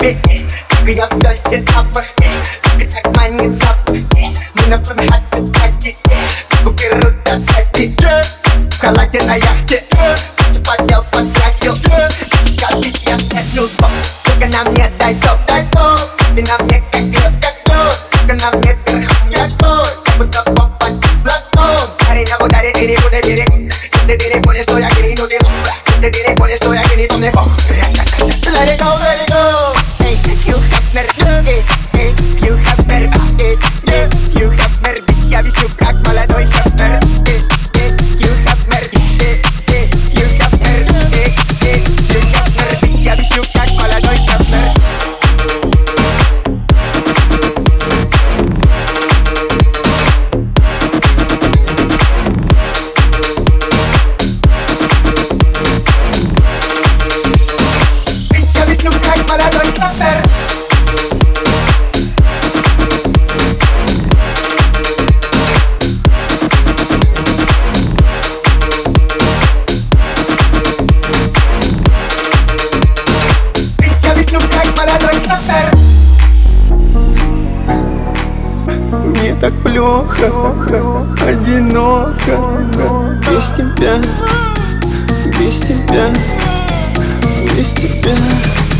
happy Sucker, я в дольте тапах Сука, так манит запах Мы на порнхапе стаки Суку берут до сати В халате на яхте Сучу поднял, потратил Как ведь я встретил звук Сука, на мне дай топ, дай топ Ты на мне как греб, как тот Сука, на мне верхом я тот Как будто попасть в блатон Парень об ударе, ты не буду берег Если ты не понял, что я грину, ты Если ты не понял, что я грину, мне бог Let it go, let одиноко, одиноко Без тебя, без тебя, без тебя.